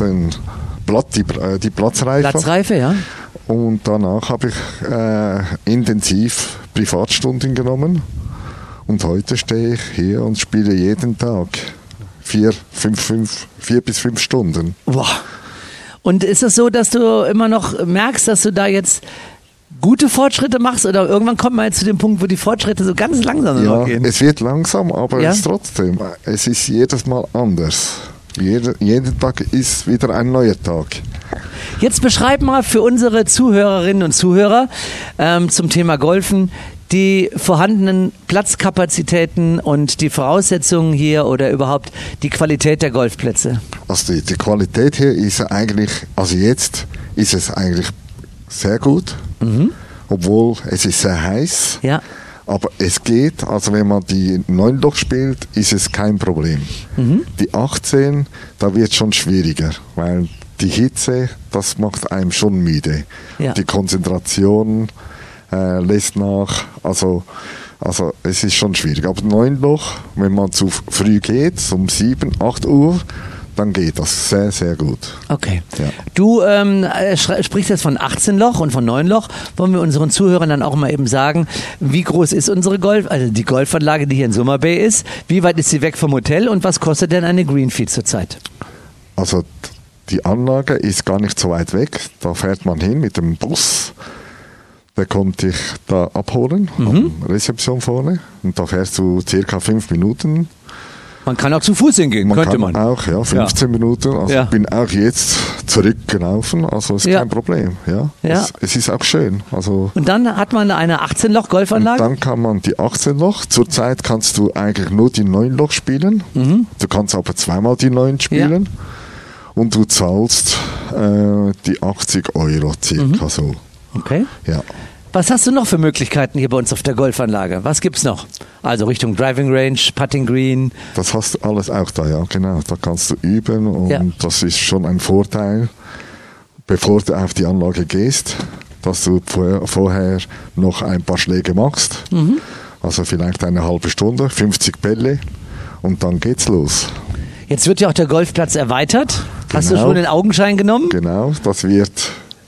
den Blatt, die, äh, die Platzreife. Platzreife, ja. Und danach habe ich äh, intensiv Privatstunden genommen. Und heute stehe ich hier und spiele jeden Tag vier, fünf, fünf, vier bis fünf Stunden. Boah. Und ist es so, dass du immer noch merkst, dass du da jetzt gute Fortschritte machst oder irgendwann kommt man jetzt zu dem Punkt, wo die Fortschritte so ganz langsam Ja, gehen? es wird langsam, aber Ja? es ist trotzdem, es ist jedes Mal anders. Jeder, jeden Tag ist wieder ein neuer Tag. Jetzt beschreib mal für unsere Zuhörerinnen und Zuhörer ähm, zum Thema Golfen die vorhandenen Platzkapazitäten und die Voraussetzungen hier oder überhaupt die Qualität der Golfplätze. Also die, die Qualität hier ist eigentlich, also jetzt ist es eigentlich sehr gut, obwohl es ist sehr heiß. Ja. Aber es geht, also wenn man die 9 Loch spielt, ist es kein Problem. Die 18, da wird schon schwieriger, weil die Hitze, das macht einem schon müde. Ja. Die Konzentration äh, lässt nach, also, also es ist schon schwierig. Aber 9 Loch, wenn man zu früh geht, um 7, 8 Uhr, dann geht das sehr, sehr gut. Okay. Ja. Du ähm, äh, sprichst jetzt von 18 Loch und von 9 Loch. Wollen wir unseren Zuhörern dann auch mal eben sagen, wie groß ist unsere Golf, also die Golfanlage, die hier in Summer Bay ist? Wie weit ist sie weg vom Hotel und was kostet denn eine Greenfield zurzeit? Also die Anlage ist gar nicht so weit weg. Da fährt man hin mit dem Bus. Der kommt dich da abholen, Mhm. Rezeption vorne. Und da fährst du circa fünf Minuten. Man kann auch zu Fuß hingehen, Man könnte man. auch, ja, 15 Minuten. Also Ja. ich bin auch jetzt zurückgelaufen, also ist Ja. kein Problem. Ja. Ja. Es, es ist auch schön. Also Und dann hat man eine 18-Loch-Golfanlage. dann kann man die 18 Loch. Zurzeit kannst du eigentlich nur die 9 Loch spielen. Mhm. Du kannst aber zweimal die 9 spielen. Und du zahlst äh, die 80 Euro circa Mhm. so. Okay. Ja. Was hast du noch für Möglichkeiten hier bei uns auf der Golfanlage? Was gibt's noch? Also Richtung Driving Range, Putting Green. Das hast du alles auch da, ja, genau. Da kannst du üben und Ja. das ist schon ein Vorteil, bevor du auf die Anlage gehst, dass du vor- vorher noch ein paar Schläge machst. Mhm. Also vielleicht eine halbe Stunde, 50 Bälle und dann geht's los. Jetzt wird ja auch der Golfplatz erweitert. Hast du Genau. schon den Augenschein genommen? Genau, das wird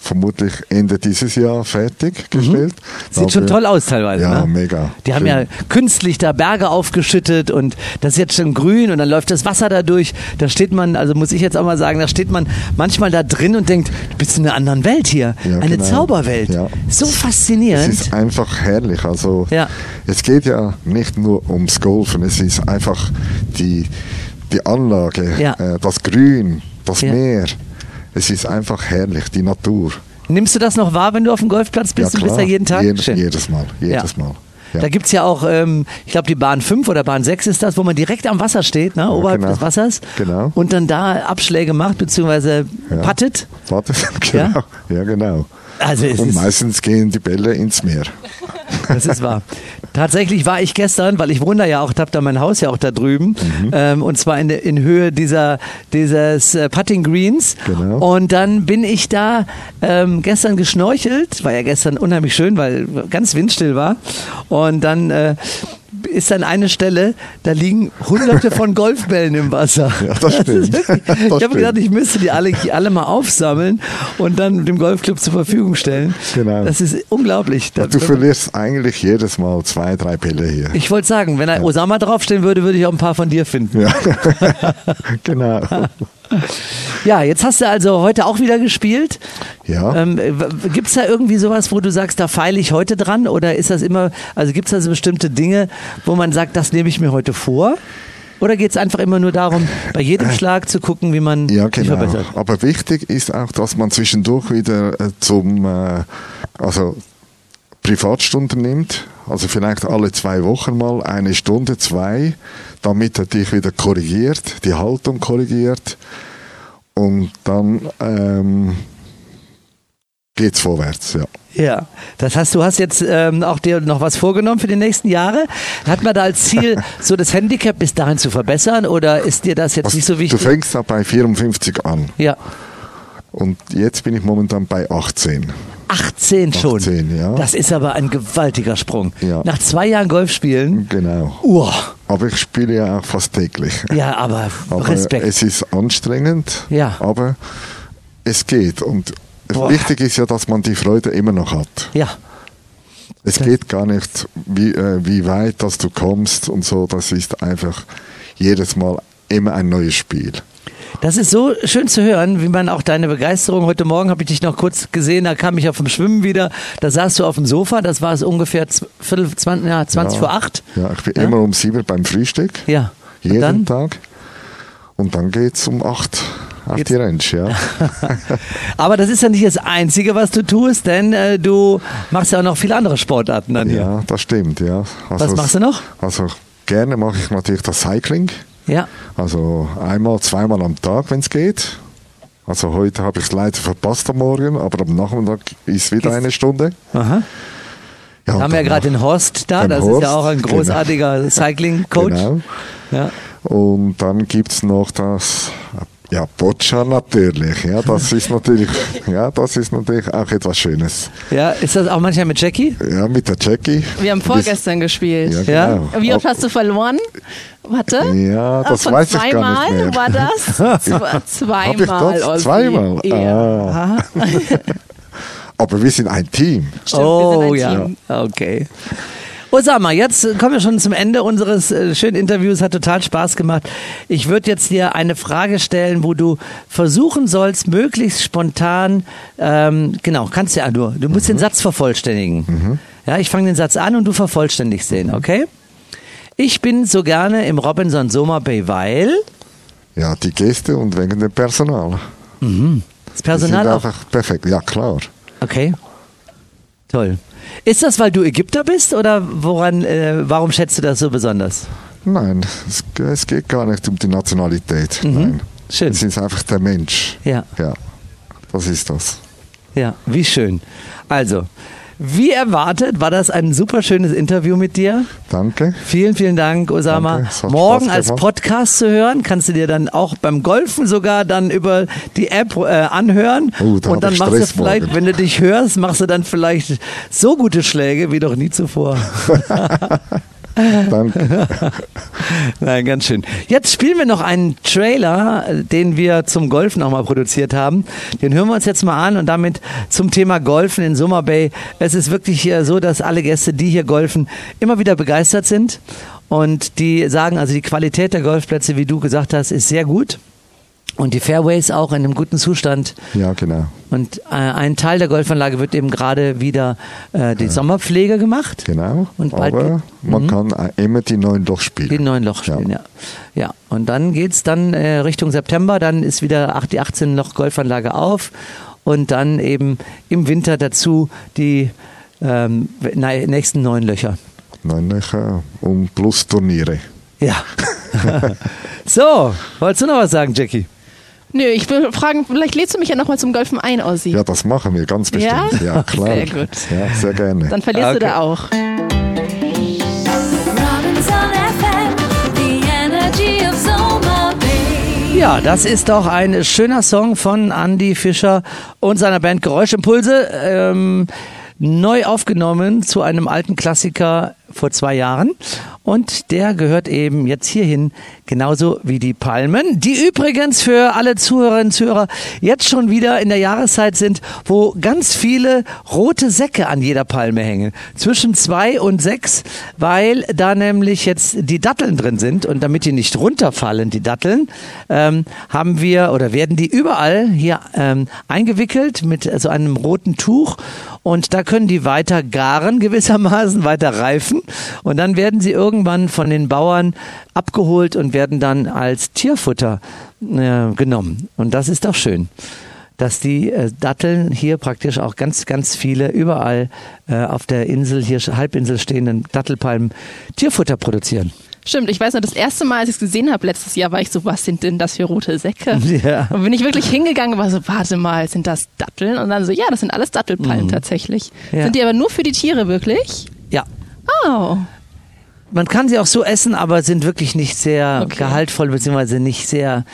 vermutlich Ende dieses Jahr fertiggestellt. Mhm. Sieht schon toll aus teilweise. Ja, ne? mega. Die haben ja Schön. künstlich da Berge aufgeschüttet und das ist jetzt schon grün und dann läuft das Wasser da durch. Da steht man, also muss ich jetzt auch mal sagen, da steht man manchmal da drin und denkt, du bist in einer anderen Welt hier. Ja, Eine genau. Zauberwelt. Ja. So Es faszinierend. ist einfach herrlich. Also Ja. es geht ja nicht nur ums Golfen, es ist einfach die, die Anlage, äh, das Grün, das. Meer. Es ist einfach herrlich, die Natur. Nimmst du das noch wahr, wenn du auf dem Golfplatz bist? du bist ja jeden Tag? Jed- Schön. jedes Mal, jedes Ja. Mal. Ja. Da gibt es ja auch, ähm, ich glaube, die Bahn 5 oder Bahn 6 ist das, wo man direkt am Wasser steht, ne? oberhalb genau. des Wassers. Genau. Und dann da Abschläge macht, beziehungsweise Ja. puttet. Warte, genau. Ja, genau. Also Und ist, meistens gehen die Bälle ins Meer. das ist wahr. Tatsächlich war ich gestern, weil ich wohne da ja auch, habe da mein Haus ja auch da drüben, Mhm. ähm, und zwar in, in Höhe dieser, dieses äh, Putting Greens. Genau. Und dann bin ich da ähm, gestern geschnorchelt, war ja gestern unheimlich schön, weil ganz windstill war. Und dann äh, ist dann eine Stelle, da liegen hunderte von Golfbällen im Wasser. Ja, das stimmt. wirklich- Das ich habe gedacht, ich müsste die alle, alle mal aufsammeln und dann dem Golfclub zur Verfügung stellen. Genau. Das ist unglaublich. Da- Du verlierst eigentlich jedes Mal zwei, drei Bälle hier. ich wollte sagen, wenn da Osama draufstehen würde, würde ich auch ein paar von dir finden. Ja, genau. Ja, jetzt hast du also heute auch wieder gespielt. Ja. Ähm, gibt es da irgendwie sowas, wo du sagst, da feile ich heute dran? Oder ist das immer, also gibt es da so bestimmte Dinge, wo man sagt, das nehme ich mir heute vor? Oder geht es einfach immer nur darum, bei jedem Schlag zu gucken, wie man Äh. Ja, sich genau. verbessert? Aber wichtig ist auch, dass man zwischendurch wieder äh, zum, äh, also Privatstunden nimmt. Also vielleicht alle zwei Wochen mal eine Stunde, zwei, damit er dich wieder korrigiert, die Haltung korrigiert. Und dann ähm, geht's vorwärts, ja. Ja, das heißt, du hast jetzt ähm, auch dir noch was vorgenommen für die nächsten Jahre. Hat man da als Ziel, so das Handicap bis dahin zu verbessern oder ist dir das jetzt Also, nicht so du wichtig? fängst da bei 54 an. Ja, Und jetzt bin ich momentan bei 18. 18 schon. 18, ja. Das ist aber ein gewaltiger Sprung. Ja. Nach zwei Jahren Golf spielen, Genau. uah, Aber ich spiele ja auch fast täglich. ja, aber, Aber Respekt. es ist anstrengend, Ja. aber es geht. Und Boah. wichtig ist ja, dass man die Freude immer noch hat. ja, Es geht gar nicht, wie, äh, wie weit dass du kommst und so. Das ist einfach jedes Mal immer ein neues Spiel. Das ist so schön zu hören, wie man auch deine Begeisterung. Heute Morgen habe ich dich noch kurz gesehen, da kam ich auf dem Schwimmen wieder. Da saßt du auf dem Sofa, das war es ungefähr Viertel, 20, ja, 20 ja. vor acht. Ja, ich bin Ja? immer um sieben beim Frühstück. Ja. Und Jeden dann? Tag. Und dann geht's um acht auf Geht's- die Range, ja. Aber das ist ja nicht das Einzige, was du tust, denn äh, du machst ja auch noch viele andere Sportarten dann hier. ja, das stimmt, ja. Also, Was machst du noch? Also gerne mache ich natürlich das Cycling. Ja. Also einmal, zweimal am Tag, wenn es geht. Also heute habe ich es leider verpasst am Morgen, aber am Nachmittag ist wieder Ist- eine Stunde. Aha. Ja, haben wir ja gerade den Horst da, das ist Horst, ja auch ein genau. großartiger Cycling-Coach. Genau. Ja. Und dann gibt es noch das, ja, Boccia natürlich. Ja, das ist natürlich, ja, das ist natürlich auch etwas Schönes. ja, ist das auch manchmal mit Jackie? Ja, mit der Jackie. Wir haben Bis- vorgestern gespielt. Ja, Ja? genau. Wie oft hast du verloren? Warte. Ja, Ah, das von weiß ich gar nicht zweimal mehr. war das? Zwe- Hab ich zweimal. das? Zweimal? Ja. Ah. Aber wir sind ein Team. Stimmt, oh wir sind ein ja, Team. okay. Osama, jetzt kommen wir schon zum Ende unseres äh, schönen Interviews. Hat total Spaß gemacht. Ich würde jetzt dir eine Frage stellen, wo du versuchen sollst, möglichst spontan, ähm, genau, kannst ja nur, du musst den Satz vervollständigen. Ja, ich fange den Satz an und du vervollständigst den, okay? Ich bin so gerne im Robinson Summer Bay, weil Ja, die Gäste und wegen dem Personal. das Die Personal sind auch. einfach perfekt. Ja, klar. Okay. Toll. Ist das, weil du Ägypter bist oder woran, äh, warum schätzt du das so besonders? Nein, es, es geht gar nicht um die Nationalität. Nein. Mhm. Schön. Es ist einfach der Mensch. Ja. Ja, das ist das. Ja, wie schön. Also, wie erwartet, war das ein super schönes Interview mit dir. Danke. Vielen, vielen Dank, Osama. Morgen als. Podcast zu hören, kannst du dir dann auch beim Golfen sogar dann über die App äh, anhören. Oh, da Und dann machst du Stress vielleicht, morgen. wenn du dich hörst, machst du dann vielleicht so gute Schläge wie noch nie zuvor. Danke. Nein, ganz schön. Jetzt spielen wir noch einen Trailer, den wir zum Golfen nochmal produziert haben. Den hören wir uns jetzt mal an und damit zum Thema Golfen in Summer Bay. Es ist wirklich äh, so, dass alle Gäste, die hier golfen, immer wieder begeistert sind. Und die sagen, also die Qualität der Golfplätze, wie du gesagt hast, ist sehr gut. Und die Fairways auch in einem guten Zustand. Ja, genau. Und äh, ein Teil der Golfanlage wird eben gerade wieder äh, die Sommerpflege gemacht. Genau. Und bald Aber geht- man Mhm. kann immer die neuen Loch spielen. Die neuen Loch spielen, ja. ja. und dann geht's dann äh, Richtung September, dann ist wieder die 18 Loch Golfanlage auf und dann eben im Winter dazu die ähm, nächsten neun Löcher. Neun Löcher und plus Turniere. Ja. so, wolltest du noch was sagen, Jackie? Nö, ich will fragen, vielleicht lädst du mich ja nochmal zum Golfen ein, Ossi. Ja, das machen wir ganz Ja? bestimmt. Ja, klar. Sehr gut. Ja, sehr gerne. Dann verlierst Okay. du da auch. Ja, das ist doch ein schöner Song von Andy Fischer und seiner Band Geräuschimpulse. Ähm, neu aufgenommen zu einem alten Klassiker vor zwei Jahren. Und der gehört eben jetzt hierhin, genauso wie die Palmen, die übrigens für alle Zuhörerinnen und Zuhörer jetzt schon wieder in der Jahreszeit sind, wo ganz viele rote Säcke an jeder Palme hängen. Zwischen zwei und sechs, weil da nämlich jetzt die Datteln drin sind. Und damit die nicht runterfallen, die Datteln, ähm, haben wir oder werden die überall hier ähm, eingewickelt mit so einem roten Tuch. Und da können die weiter garen gewissermaßen, weiter reifen. Und dann werden sie irgendwann von den Bauern abgeholt und werden dann als Tierfutter äh, genommen. Und das ist doch schön, dass die äh, Datteln hier praktisch auch ganz, ganz viele überall äh, auf der Insel, hier Halbinsel stehenden Dattelpalmen Tierfutter produzieren. Stimmt, ich weiß noch, das erste Mal, als ich es gesehen habe letztes Jahr, war ich so, was sind denn das für rote Säcke? Ja. Und bin ich wirklich hingegangen und war so, warte mal, sind das Datteln? Und dann so, ja, das sind alles Dattelpalmen tatsächlich. Mhm. Ja. Sind die aber nur für die Tiere wirklich? Ja, Oh. Man kann sie auch so essen, aber sind wirklich nicht sehr Okay. gehaltvoll beziehungsweise nicht sehr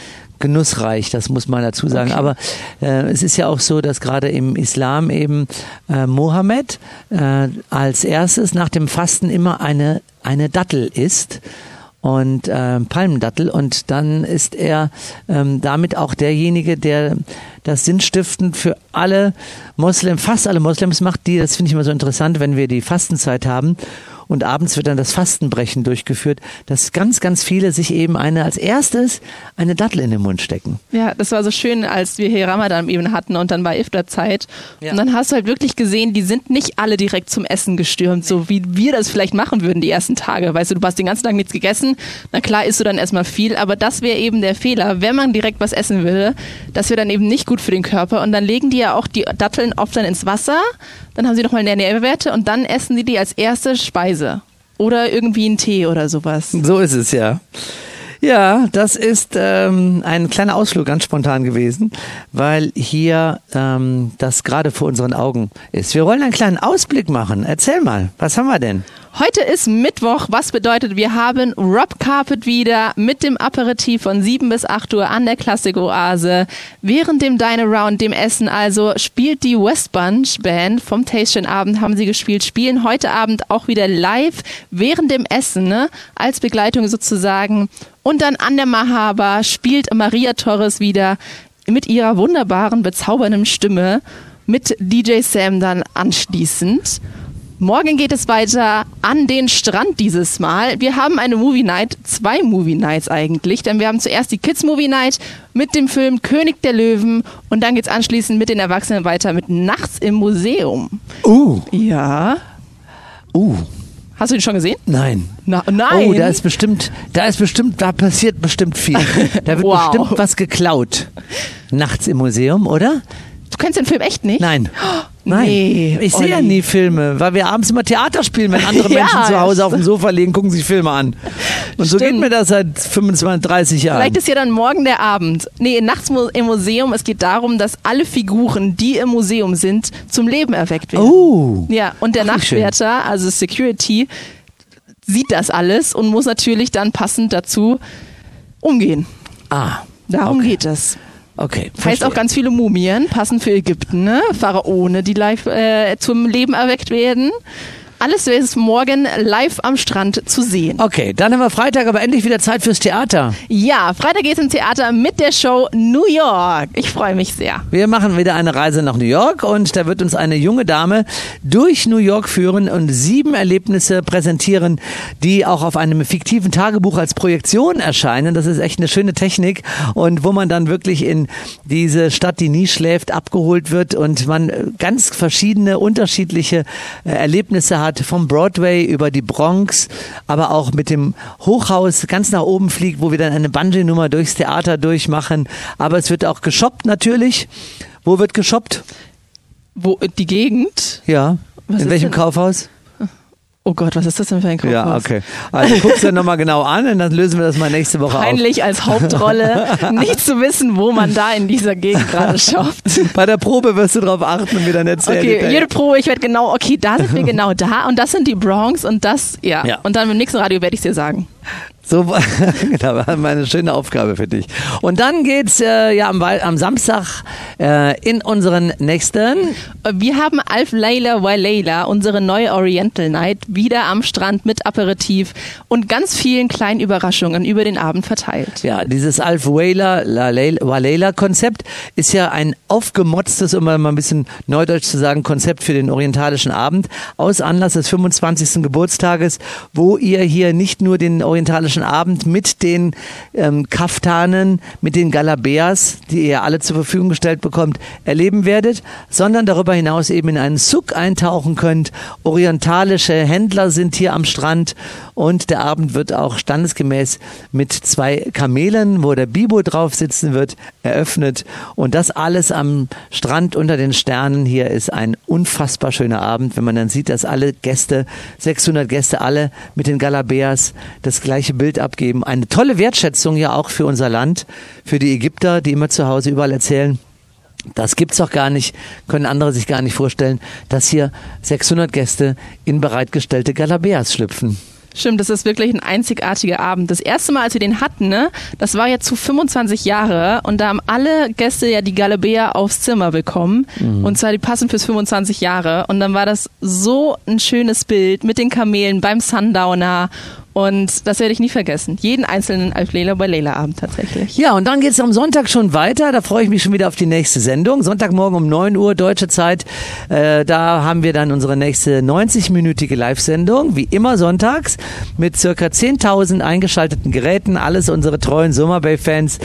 genussreich, das muss man dazu sagen. Aber äh, es ist ja auch so, dass gerade im Islam eben äh, Mohammed äh, als erstes nach dem Fasten immer eine, eine Dattel isst und äh, Palmendattel und dann ist er ähm, damit auch derjenige, der das sinnstiftend für alle Moslem, fast alle Moslems macht, die, das finde ich immer so interessant, wenn wir die Fastenzeit haben und abends wird dann das Fastenbrechen durchgeführt, dass ganz, ganz viele sich eben eine als erstes eine Dattel in den Mund stecken. Ja, das war so schön, als wir hier Ramadan eben hatten und dann war Iftar-Zeit. Ja. Und dann hast du halt wirklich gesehen, die sind nicht alle direkt zum Essen gestürmt, so wie wir das vielleicht machen würden die ersten Tage. Weißt du, du hast den ganzen Tag nichts gegessen, na klar isst du dann erstmal viel, aber das wäre eben der Fehler, wenn man direkt was essen würde, das wäre dann eben nicht gut für den Körper und dann legen die ja auch die Datteln oft dann ins Wasser, dann haben sie nochmal Nährwerte und dann essen sie die als erste Speise. Oder irgendwie einen Tee oder sowas. So ist es ja. Ja, das ist ähm, ein kleiner Ausflug ganz spontan gewesen, weil hier ähm, das gerade vor unseren Augen ist. Wir wollen einen kleinen Ausblick machen. Erzähl mal, was haben wir denn? Heute ist Mittwoch, was bedeutet, wir haben Rob Carpet wieder mit dem Aperitif von 7 bis 8 Uhr an der Klassik-Oase. Während dem Dine Around, dem Essen also, spielt die West Bunch Band vom Tastion Abend, haben sie gespielt, spielen heute Abend auch wieder live während dem Essen, ne? als Begleitung sozusagen. Und dann an der Mahaba spielt Maria Torres wieder mit ihrer wunderbaren, bezaubernden Stimme mit DJ Sam dann anschließend. Morgen geht es weiter an den Strand dieses Mal. Wir haben eine Movie Night, zwei Movie Nights eigentlich, denn wir haben zuerst die Kids Movie Night mit dem Film König der Löwen und dann geht's anschließend mit den Erwachsenen weiter mit Nachts im Museum. Uh, Ja. uh, Hast du ihn schon gesehen? nein. Na, nein. Oh, da ist bestimmt, da ist bestimmt, da passiert bestimmt viel. Da wird Wow. bestimmt was geklaut. Nachts im Museum, oder? Du kennst den Film echt nicht? Nein. Nein. Nee, ich sehe ja nie Filme, weil wir abends immer Theater spielen, wenn andere Ja, Menschen zu Hause auf dem Sofa liegen, gucken sich Filme an. Und so Stimmt. geht mir das seit 25, 30 Jahren. Vielleicht ist ja dann morgen der Abend. Nee, nachts im Museum. Es geht darum, dass alle Figuren, die im Museum sind, zum Leben erweckt werden. Oh. Ja, und der Ach. Nachtwärter, also Security, sieht das alles und muss natürlich dann passend dazu umgehen. Ah. Darum okay. geht es. Okay. Heißt verstehe. auch ganz viele Mumien, passend für Ägypten, ne? Pharaone, die live äh, zum Leben erweckt werden. Alles ist morgen live am Strand zu sehen. Okay, dann haben wir Freitag aber endlich wieder Zeit fürs Theater. Ja, Freitag geht's ins Theater mit der Show New York. Ich freue mich sehr. Wir machen wieder eine Reise nach New York und da wird uns eine junge Dame durch New York führen und sieben Erlebnisse präsentieren, die auch auf einem fiktiven Tagebuch als Projektion erscheinen. Das ist echt eine schöne Technik und wo man dann wirklich in diese Stadt, die nie schläft, abgeholt wird und man ganz verschiedene, unterschiedliche äh, Erlebnisse hat, vom Broadway über die Bronx, aber auch mit dem Hochhaus ganz nach oben fliegt, wo wir dann eine Bungee-Nummer durchs Theater durchmachen. Aber es wird auch geshoppt natürlich. Wo wird geshoppt? Wo die Gegend? Ja. Was In welchem denn- Kaufhaus? Oh Gott, was ist das denn für ein Kaufhaus? Ja, okay. Also guck's dir nochmal genau an und dann lösen wir das mal nächste Woche Peinlich als Hauptrolle, nicht zu wissen, wo man da in dieser Gegend gerade shoppt. auf. Bei der Probe wirst du darauf achten und mir dann erzählen. Okay, jede Probe, ich werde genau, okay, da sind wir genau da und das sind die Bronx und das, ja. Ja. Und dann im nächsten Radio werde ich dir sagen. So, genau, war eine schöne Aufgabe für dich. Und dann geht's äh, ja am, am Samstag äh, in unseren nächsten. Wir haben Alf Layla Walayla, unsere neue Oriental Night, wieder am Strand mit Aperitif und ganz vielen kleinen Überraschungen über den Abend verteilt. Ja, dieses Alf Whaler Walela Konzept ist ja ein aufgemotztes, um mal ein bisschen neudeutsch zu sagen, Konzept für den orientalischen Abend aus Anlass des 25. Geburtstages, wo ihr hier nicht nur den orientalischen Abend mit den ähm, Kaftanen, mit den Galabeas, die ihr alle zur Verfügung gestellt bekommt, erleben werdet, sondern darüber hinaus eben in einen Suk eintauchen könnt. Orientalische Händler sind hier am Strand und der Abend wird auch standesgemäß mit zwei Kamelen, wo der Bibo drauf sitzen wird, eröffnet. Und das alles am Strand unter den Sternen hier ist ein unfassbar schöner Abend, wenn man dann sieht, dass alle Gäste, 600 Gäste, alle mit den Galabeas das gleiche Bild abgeben. Eine tolle Wertschätzung ja auch für unser Land, für die Ägypter, die immer zu Hause überall erzählen, das gibt's doch gar nicht, können andere sich gar nicht vorstellen, dass hier 600 Gäste in bereitgestellte Galabeas schlüpfen. Stimmt, das ist wirklich ein einzigartiger Abend. Das erste Mal, als wir den hatten, ne, das war ja zu 25 Jahre und da haben alle Gäste ja die Galabea aufs Zimmer bekommen und zwar die passen fürs 25 Jahre und dann war das so ein schönes Bild mit den Kamelen beim Sundowner und das werde ich nie vergessen. Jeden einzelnen Alf Lela bei Lela Abend tatsächlich. Ja, und dann geht's am Sonntag schon weiter. Da freue ich mich schon wieder auf die nächste Sendung. Sonntagmorgen um 9 Uhr deutsche Zeit. Äh, da haben wir dann unsere nächste 90-minütige Live-Sendung, wie immer sonntags, mit circa 10.000 eingeschalteten Geräten. Alles unsere treuen Summer Bay-Fans,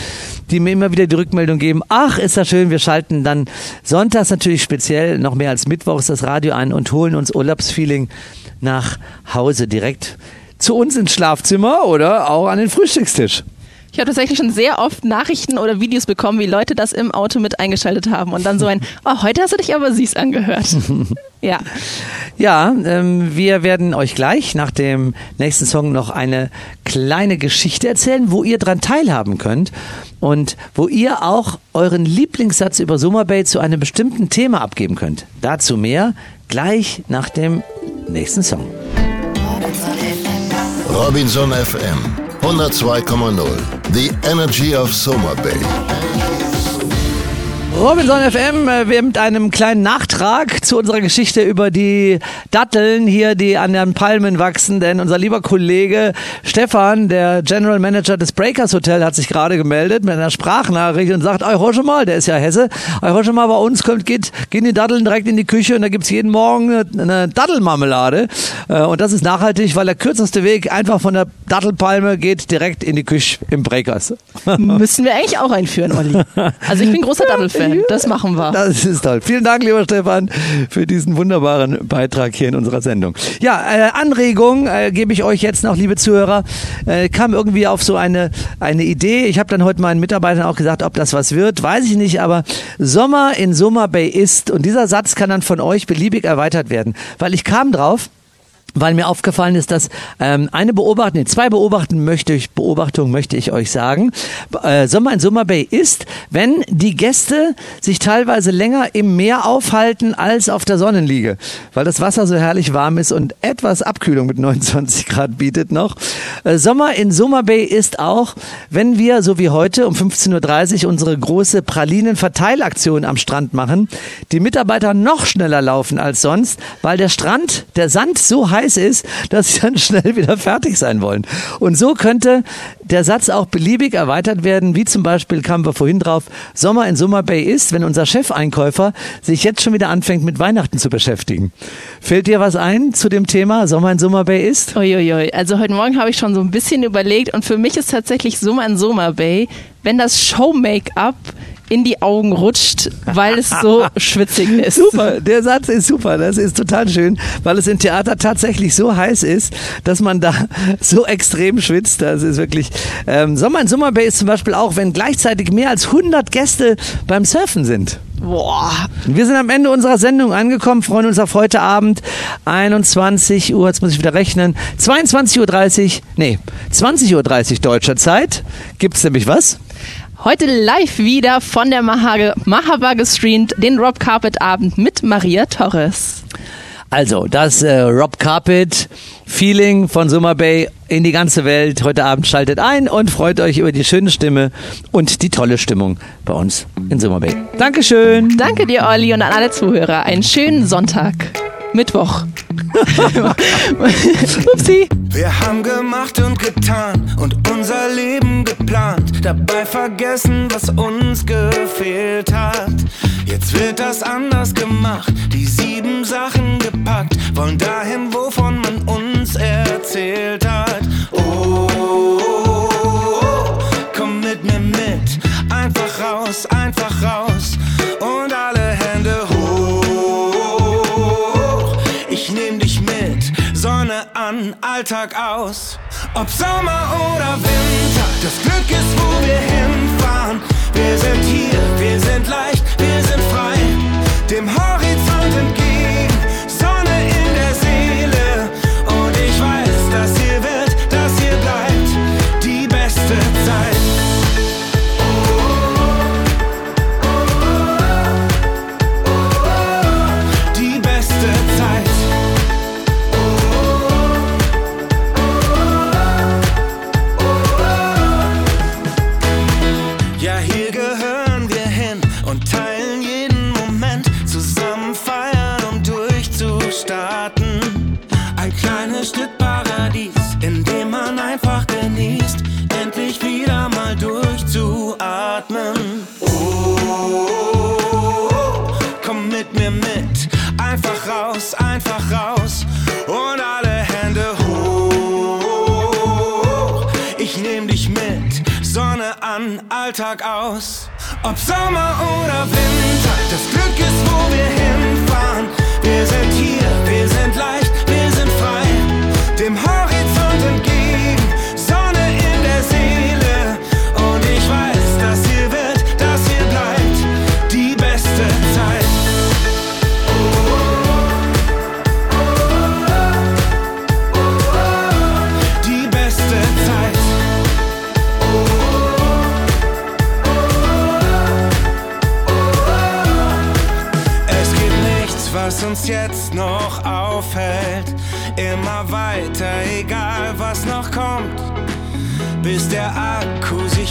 die mir immer wieder die Rückmeldung geben, ach, ist das schön, wir schalten dann sonntags natürlich speziell noch mehr als mittwochs das Radio ein und holen uns Urlaubsfeeling nach Hause direkt zu uns ins Schlafzimmer oder auch an den Frühstückstisch. Ich habe tatsächlich schon sehr oft Nachrichten oder Videos bekommen, wie Leute das im Auto mit eingeschaltet haben und dann so ein, oh, heute hast du dich aber süß angehört. ja. Ja, ähm, wir werden euch gleich nach dem nächsten Song noch eine kleine Geschichte erzählen, wo ihr dran teilhaben könnt und wo ihr auch euren Lieblingssatz über Summer Bay zu einem bestimmten Thema abgeben könnt. Dazu mehr gleich nach dem nächsten Song. Robinson FM 102,0. The Energy of Soma Bay. Robinson FM äh, wir mit einem kleinen Nachtrag zu unserer Geschichte über die Datteln hier, die an den Palmen wachsen. Denn unser lieber Kollege Stefan, der General Manager des Breakers Hotel, hat sich gerade gemeldet mit einer Sprachnachricht und sagt, euch schon mal, der ist ja Hesse, euch schon mal bei uns kommt, geht, gehen die Datteln direkt in die Küche und da gibt's jeden Morgen eine, eine Dattelmarmelade. Äh, Und das ist nachhaltig, weil der kürzeste Weg einfach von der Dattelpalme geht direkt in die Küche im Breakers. Müssen wir eigentlich auch einführen, Olli. Also ich bin großer Dattel-Fan. Das machen wir. Das ist toll. Vielen Dank, lieber Stefan, für diesen wunderbaren Beitrag hier in unserer Sendung. Ja, äh, Anregung äh, gebe ich euch jetzt noch, liebe Zuhörer. Äh, kam irgendwie auf so eine, eine Idee. Ich habe dann heute meinen Mitarbeitern auch gesagt, ob das was wird, weiß ich nicht, aber Sommer in Summer Bay ist und dieser Satz kann dann von euch beliebig erweitert werden, weil ich kam drauf, weil mir aufgefallen ist, dass ähm, eine Beobachtung, nee, zwei Beobachten möchte ich, Beobachtungen möchte ich euch sagen. Äh, Sommer in Summer Bay ist, wenn die Gäste sich teilweise länger im Meer aufhalten als auf der Sonnenliege, weil das Wasser so herrlich warm ist und etwas Abkühlung mit 29 Grad bietet noch. Äh, Sommer in Summer Bay ist auch, wenn wir, so wie heute um 15.30 Uhr unsere große Pralinen-Verteilaktion am Strand machen, die Mitarbeiter noch schneller laufen als sonst, weil der Strand, der Sand so heiß ist, dass sie dann schnell wieder fertig sein wollen. Und so könnte der Satz auch beliebig erweitert werden, wie zum Beispiel kamen wir vorhin drauf, Sommer in Summer Bay ist, wenn unser Chefeinkäufer sich jetzt schon wieder anfängt mit Weihnachten zu beschäftigen. Fällt dir was ein zu dem Thema Sommer in Summer Bay ist? Uiuiui. Also heute Morgen habe ich schon so ein bisschen überlegt und für mich ist tatsächlich Summer in Summer Bay, wenn das Show-Make-up in die Augen rutscht, weil es so schwitzig ist. Super, der Satz ist super. Das ist total schön, weil es im Theater tatsächlich so heiß ist, dass man da so extrem schwitzt. Das ist wirklich. Ähm, Sommer in Summer Bay ist zum Beispiel auch, wenn gleichzeitig mehr als 100 Gäste beim Surfen sind. Boah. Wir sind am Ende unserer Sendung angekommen, freuen uns auf heute Abend 21 Uhr, jetzt muss ich wieder rechnen, 22.30 Uhr, nee, 20.30 Uhr deutscher Zeit. Gibt's nämlich was? Heute live wieder von der Mahage, Mahaba gestreamt, den Rob Carpet Abend mit Maria Torres. Also, das äh, Rob Carpet Feeling von Summer Bay in die ganze Welt. Heute Abend schaltet ein und freut euch über die schöne Stimme und die tolle Stimmung bei uns in Summer Bay. Dankeschön. Danke dir, Olli, und an alle Zuhörer. Einen schönen Sonntag. Mittwoch. Upsi. Wir haben gemacht und getan und unser Leben geplant, dabei vergessen, was uns gefehlt hat. Jetzt wird das anders gemacht, die sieben Sachen gepackt, wollen dahin, wovon man uns erzählt hat. Oh, komm mit mir mit, einfach raus, einfach raus An, Alltag aus. Ob Sommer oder Winter, das Glück ist, wo wir hinfahren. Wir sind hier, aus. Ob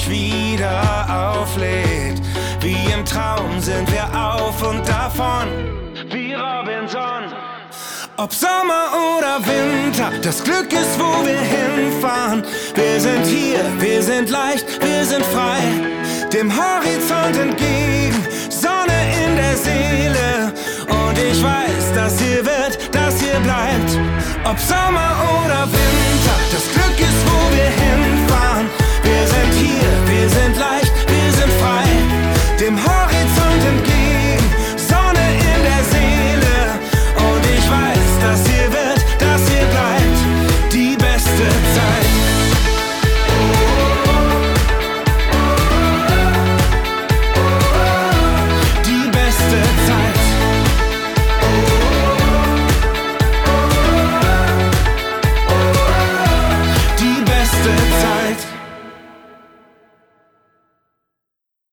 wieder auflädt. Wie im Traum sind wir auf und davon. Wie Robinson. Ob Sommer oder Winter, das Glück ist, wo wir hinfahren. Wir sind hier, wir sind leicht, wir sind frei. Dem Horizont entgegen, Sonne in der Seele. Und ich weiß, dass hier wird, dass hier bleibt. Ob Sommer oder Winter. dem Horizont entgegen.